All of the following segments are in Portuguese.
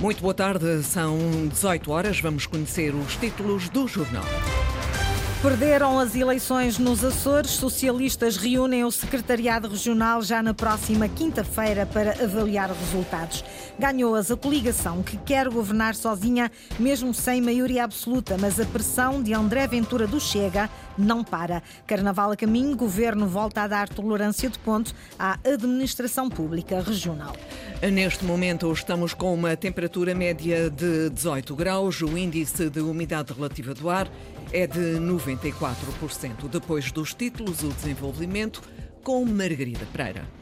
Muito boa tarde, são 18 horas. Vamos conhecer os títulos do jornal. Perderam as eleições nos Açores. Socialistas reúnem o Secretariado Regional já na próxima quinta-feira para avaliar resultados. Ganhou-as a coligação que quer governar sozinha, mesmo sem maioria absoluta, mas a pressão de André Ventura do Chega não para. Carnaval a caminho, governo volta a dar tolerância de ponto à administração pública regional. Neste momento estamos com uma temperatura média de 18 graus, o índice de umidade relativa do ar é de 94%. Depois dos títulos, o desenvolvimento com Margarida Pereira.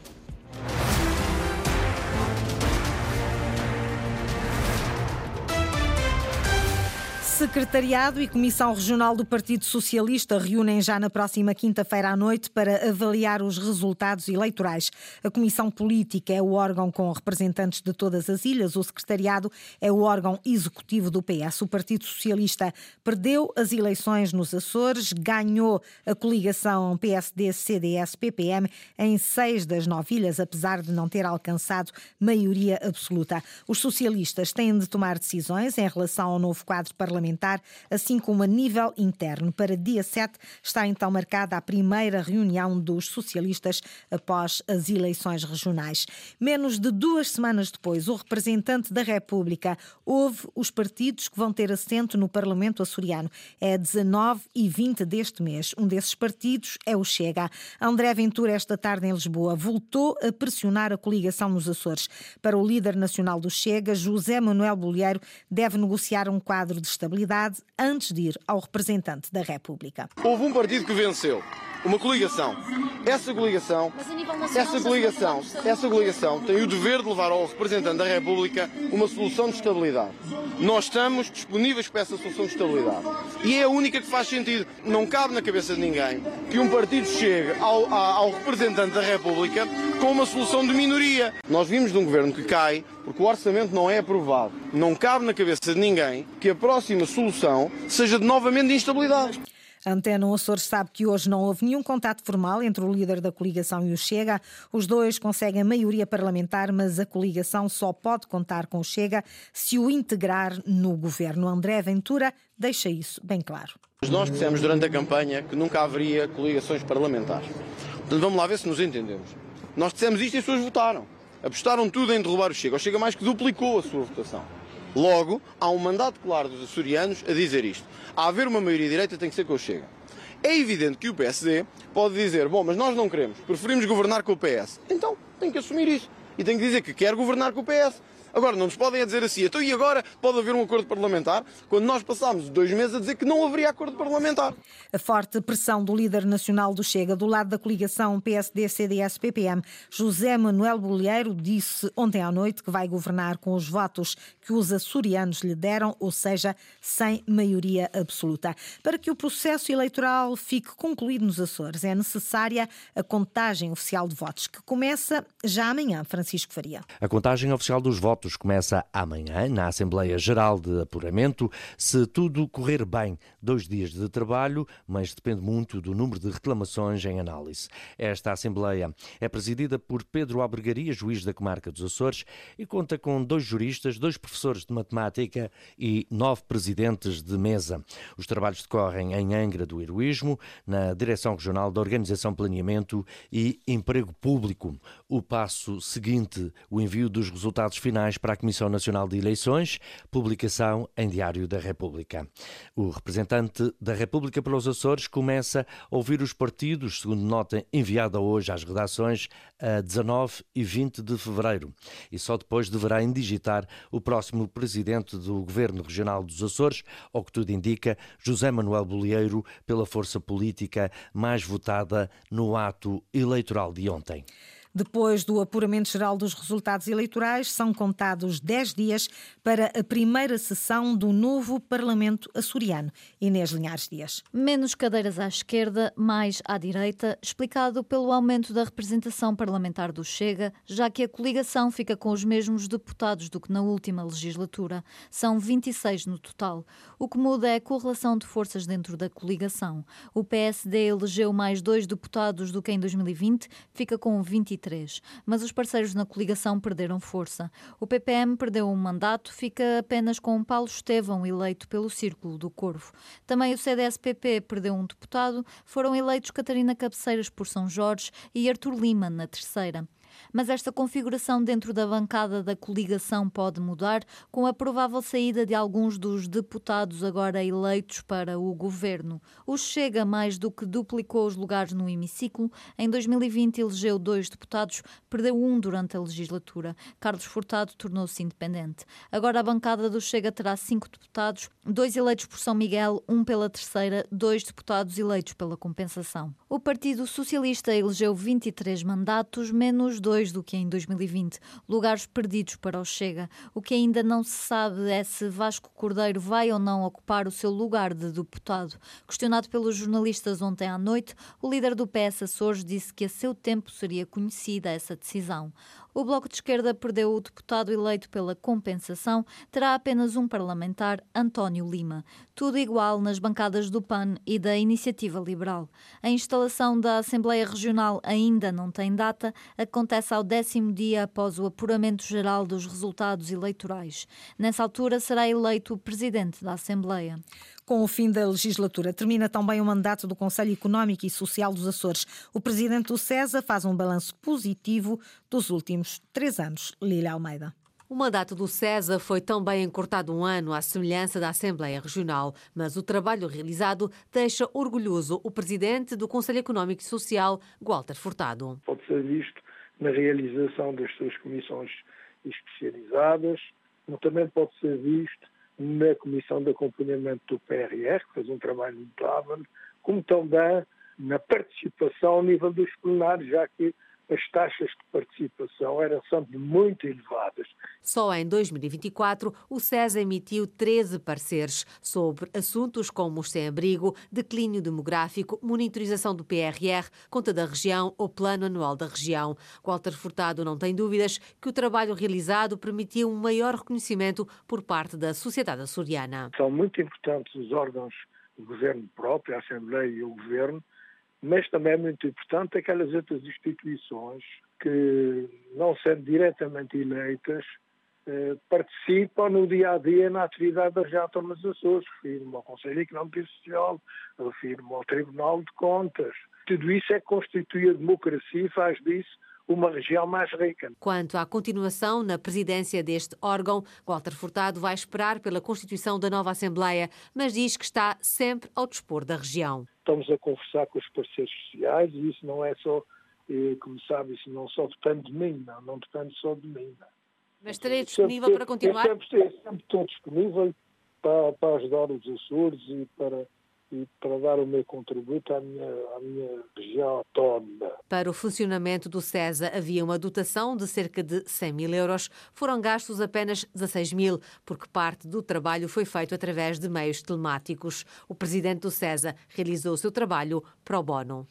Secretariado e Comissão Regional do Partido Socialista reúnem já na próxima quinta-feira à noite para avaliar os resultados eleitorais. A Comissão Política é o órgão com representantes de todas as ilhas, o Secretariado é o órgão executivo do PS. O Partido Socialista perdeu as eleições nos Açores, ganhou a coligação PSD-CDS-PPM em seis das nove ilhas, apesar de não ter alcançado maioria absoluta. Os socialistas têm de tomar decisões em relação ao novo quadro parlamentar parlamentar, assim como a nível interno. Para dia 7 está então marcada a primeira reunião dos socialistas após as eleições regionais. Menos de duas semanas depois, o representante da República houve os partidos que vão ter assento no Parlamento açoriano. É 19 e 20 deste mês. Um desses partidos é o Chega. André Ventura, esta tarde em Lisboa, voltou a pressionar a coligação nos Açores. Para o líder nacional do Chega, José Manuel Bolheiro, deve negociar um quadro de estabilidade responsabilidade antes de ir ao representante da República. Houve um partido que venceu, uma coligação. Essa coligação, essa coligação, essa coligação tem o dever de levar ao representante da República uma solução de estabilidade. Nós estamos disponíveis para essa solução de estabilidade. E é a única que faz sentido. Não cabe na cabeça de ninguém que um partido chegue ao, ao representante da República com uma solução de minoria. Nós vimos de um governo que cai porque o orçamento não é aprovado. Não cabe na cabeça de ninguém que a próxima solução seja de novamente de instabilidade. A Antena Açores sabe que hoje não houve nenhum contato formal entre o líder da coligação e o Chega. Os dois conseguem maioria parlamentar, mas a coligação só pode contar com o Chega se o integrar no governo. André Ventura deixa isso bem claro. Nós dissemos durante a campanha que nunca haveria coligações parlamentares. Portanto, vamos lá ver se nos entendemos. Nós dissemos isto e as pessoas votaram. Apostaram tudo em derrubar o Chega. O Chega mais que duplicou a sua votação. Logo, há um mandato claro dos açorianos a dizer isto. A haver uma maioria direita tem que ser com o Chega. É evidente que o PSD pode dizer, bom, mas nós não queremos, preferimos governar com o PS. Então, tem que assumir isso. E tem que dizer que quer governar com o PS. Agora, não nos podem dizer assim, então e agora pode haver um acordo parlamentar, quando nós passámos dois meses a dizer que não haveria acordo parlamentar. A forte pressão do líder nacional do Chega, do lado da coligação PSD-CDS-PPM, José Manuel Bolheiro, disse ontem à noite que vai governar com os votos que os açorianos lhe deram, ou seja, sem maioria absoluta. Para que o processo eleitoral fique concluído nos Açores, é necessária a contagem oficial de votos, que começa já amanhã, Francisco Faria. A contagem oficial dos votos começa amanhã, na Assembleia Geral de Apuramento. Se tudo correr bem, dois dias de trabalho, mas depende muito do número de reclamações em análise. Esta Assembleia é presidida por Pedro Albergaria, juiz da comarca dos Açores, e conta com dois juristas, dois professores de matemática e nove presidentes de mesa. Os trabalhos decorrem em Angra do Heroísmo, na Direção Regional da Organização Planeamento e Emprego Público. O passo seguinte, o envio dos resultados finais para a Comissão Nacional de Eleições, publicação em Diário da República. O representante da República pelos Açores começa a ouvir os partidos, segundo nota enviada hoje às redações, a 19 e 20 de fevereiro. E só depois deverá indigitar o próximo presidente do Governo Regional dos Açores, ao que tudo indica, José Manuel Bolieiro, pela força política mais votada no ato eleitoral de ontem. Depois do apuramento geral dos resultados eleitorais, são contados 10 dias para a primeira sessão do novo Parlamento açoriano. Inês Linhares Dias. Menos cadeiras à esquerda, mais à direita, explicado pelo aumento da representação parlamentar do Chega, já que a coligação fica com os mesmos deputados do que na última legislatura. São 26 no total. O que muda é a correlação de forças dentro da coligação. O PSD elegeu mais dois deputados do que em 2020, fica com 23 2023. Mas os parceiros na coligação perderam força. O PPM perdeu um mandato, fica apenas com Paulo Estevão, eleito pelo Círculo do Corvo. Também o CDS-PP perdeu um deputado, foram eleitos Catarina Cabeceiras por São Jorge e Artur Lima na terceira. Mas esta configuração dentro da bancada da coligação pode mudar com a provável saída de alguns dos deputados agora eleitos para o governo. O Chega mais do que duplicou os lugares no hemiciclo. Em 2020 elegeu dois deputados, perdeu um durante a legislatura. Carlos Furtado tornou-se independente. Agora a bancada do Chega terá cinco deputados, dois eleitos por São Miguel, um pela terceira, dois deputados eleitos pela compensação. O Partido Socialista elegeu 23 mandatos, menos dois do que em 2020, lugares perdidos para o Chega. O que ainda não se sabe é se Vasco Cordeiro vai ou não ocupar o seu lugar de deputado. Questionado pelos jornalistas ontem à noite, o líder do PS Açores disse que a seu tempo seria conhecida essa decisão. O Bloco de Esquerda perdeu o deputado eleito pela compensação, terá apenas um parlamentar, António Lima. Tudo igual nas bancadas do PAN e da Iniciativa Liberal. A instalação da Assembleia Regional ainda não tem data, acontece ao décimo dia após o apuramento geral dos resultados eleitorais. Nessa altura será eleito o presidente da Assembleia. Com o fim da legislatura, termina também o mandato do Conselho Económico e Social dos Açores. O presidente do CESA faz um balanço positivo dos últimos três anos. Lília Almeida. O mandato do CESA foi também encurtado um ano, à semelhança da Assembleia Regional, mas o trabalho realizado deixa orgulhoso o presidente do Conselho Económico e Social, Walter Furtado. Pode ser visto na realização das suas comissões especializadas, mas também pode ser visto na Comissão de Acompanhamento do PRR, que fez um trabalho notável, como também na participação ao nível dos plenários, já que as taxas de participação eram sempre muito elevadas. Só em 2024, o SES emitiu 13 pareceres sobre assuntos como o sem-abrigo, declínio demográfico, monitorização do PRR, conta da região ou plano anual da região. Walter Furtado não tem dúvidas que o trabalho realizado permitiu um maior reconhecimento por parte da sociedade açoriana. São muito importantes os órgãos do governo próprio, a Assembleia e o governo, mas também é muito importante aquelas outras instituições que, não sendo diretamente eleitas, eh, participam no dia a dia na atividade da região autónoma dos Açores. Refiro-me ao Conselho Económico e Social, refiro-me ao Tribunal de Contas. Tudo isso é que constitui a democracia e faz disso uma região mais rica. Quanto à continuação na presidência deste órgão, Walter Furtado vai esperar pela constituição da nova Assembleia, mas diz que está sempre ao dispor da região. Estamos a conversar com os parceiros sociais e isso não é só, eh, como sabe, isso não só depende de mim, não, não depende só de mim. Não. Mas estarei disponível para continuar? Eu sempre, eu sempre estou disponível para, para ajudar os Açores e para e para dar o meu contributo à minha, à minha região autónoma. Para o funcionamento do CESA havia uma dotação de cerca de 100 mil euros. Foram gastos apenas 16 mil, porque parte do trabalho foi feito através de meios telemáticos. O presidente do CESA realizou o seu trabalho pro bono.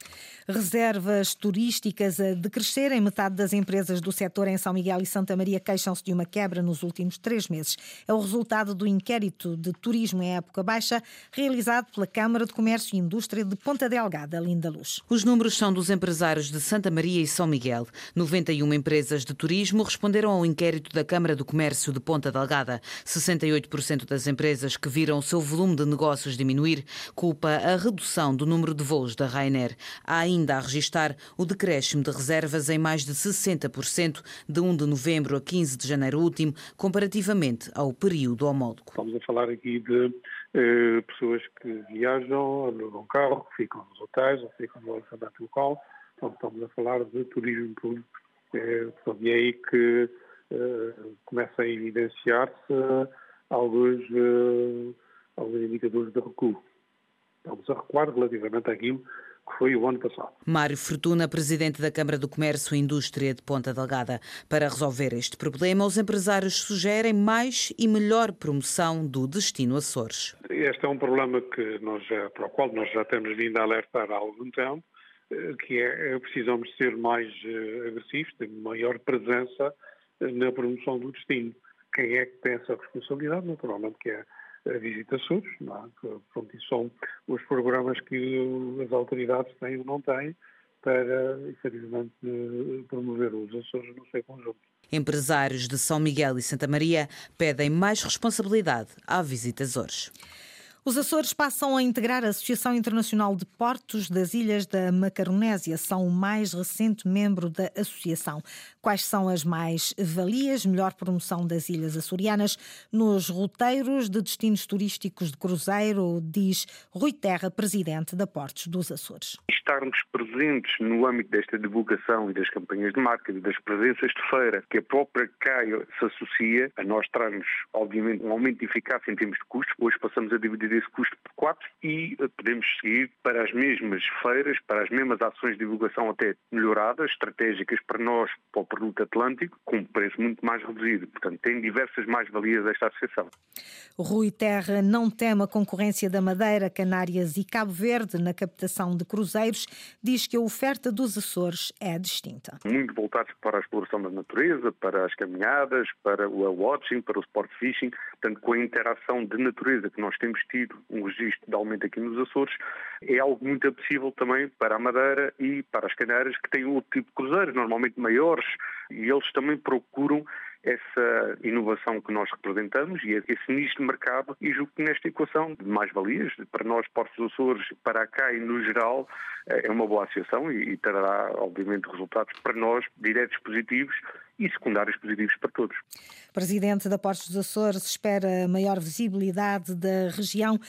Reservas turísticas a decrescerem. Metade das empresas do setor em São Miguel e Santa Maria queixam-se de uma quebra nos últimos três meses. É o resultado do inquérito de turismo em época baixa, realizado pela Câmara Câmara de Comércio e Indústria de Ponta Delgada, Linda Luz. Os números são dos empresários de Santa Maria e São Miguel. 91 empresas de turismo responderam ao inquérito da Câmara do Comércio de Ponta Delgada. 68% das empresas que viram o seu volume de negócios diminuir culpa a redução do número de voos da Ryanair. Há ainda a registrar o decréscimo de reservas em mais de 60% de 1 de novembro a 15 de janeiro último, comparativamente ao período homólogo. Estamos a falar aqui de eh, pessoas que viajam, alugam carro, ficam nos hotéis ou ficam no alojamento local. Então, estamos a falar de turismo público. Eh, e é aí que eh, começa a evidenciar-se alguns, alguns indicadores de recuo. Estamos a recuar relativamente àquilo que foi o ano passado. Mário Fortuna, presidente da Câmara do Comércio e Indústria de Ponta Delgada. Para resolver este problema, os empresários sugerem mais e melhor promoção do destino Açores. Este é um problema que nós já, para o qual nós já temos vindo a alertar há algum tempo, eh, que é, é precisamos ser mais eh, agressivos, ter maior presença eh, na promoção do destino. Quem é que tem essa responsabilidade? Naturalmente que é a Visita não é? pronto, são os programas que as autoridades têm ou não têm, para, efetivamente, promover os Açores no seu conjunto. Empresários de São Miguel e Santa Maria pedem mais responsabilidade à Visita Azores. Os Açores passam a integrar a Associação Internacional de Portos das Ilhas da Macaronésia. São o mais recente membro da associação. Quais são as mais-valias, melhor promoção das ilhas açorianas nos roteiros de destinos turísticos de cruzeiro, diz Rui Terra, presidente da Portos dos Açores. Estarmos presentes no âmbito desta divulgação e das campanhas de marketing, das presenças de feira, que a própria CAI se associa, a nós traz-nos, obviamente, um aumento de eficácia em termos de custos. Hoje passamos a dividir esse custo por quatro e eh, podemos seguir para as mesmas feiras, para as mesmas ações de divulgação até melhoradas, estratégicas para nós, para o produto atlântico, com um preço muito mais reduzido. Portanto, tem diversas mais-valias esta associação. Rui Terra não teme a concorrência da Madeira, Canárias e Cabo Verde na captação de cruzeiros, diz que a oferta dos Açores é distinta. Muito voltados para a exploração da natureza, para as caminhadas, para o watching, para o sport fishing, portanto, com a interação de natureza que nós temos tido um registro de aumento aqui nos Açores, é algo muito apetecível também para a Madeira e para as Canárias, que têm outro tipo de cruzeiros, normalmente maiores, e eles também procuram essa inovação que nós representamos e esse nicho de mercado e julgo que nesta equação de mais-valias, para nós, Portos dos Açores, para a CAI no geral, é uma boa associação e, e trará, obviamente, resultados para nós diretos positivos e secundários positivos para todos. Presidente da Portos dos Açores espera maior visibilidade da região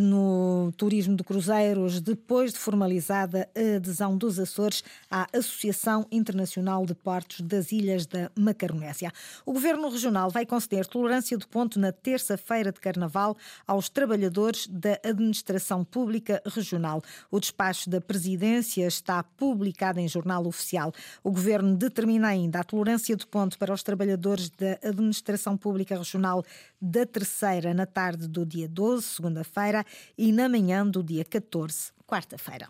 no turismo de cruzeiros depois de formalizada a adesão dos Açores à Associação Internacional de Portos das Ilhas da Macaronésia. O Governo Regional vai conceder tolerância de ponto na terça-feira de Carnaval aos trabalhadores da Administração Pública Regional. O despacho da Presidência está publicado em jornal oficial. O Governo determina ainda a tolerância de ponto para os trabalhadores da Administração Pública Regional da Terceira na tarde do dia 12, segunda-feira, e na manhã do dia 14, quarta-feira.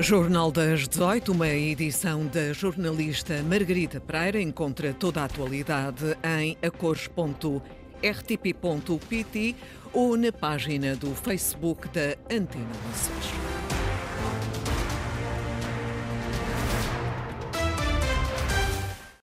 Jornal das 18, uma edição da jornalista Margarida Pereira. Encontra toda a atualidade em acores.rtp.pt ou na página do Facebook da Antena Açores.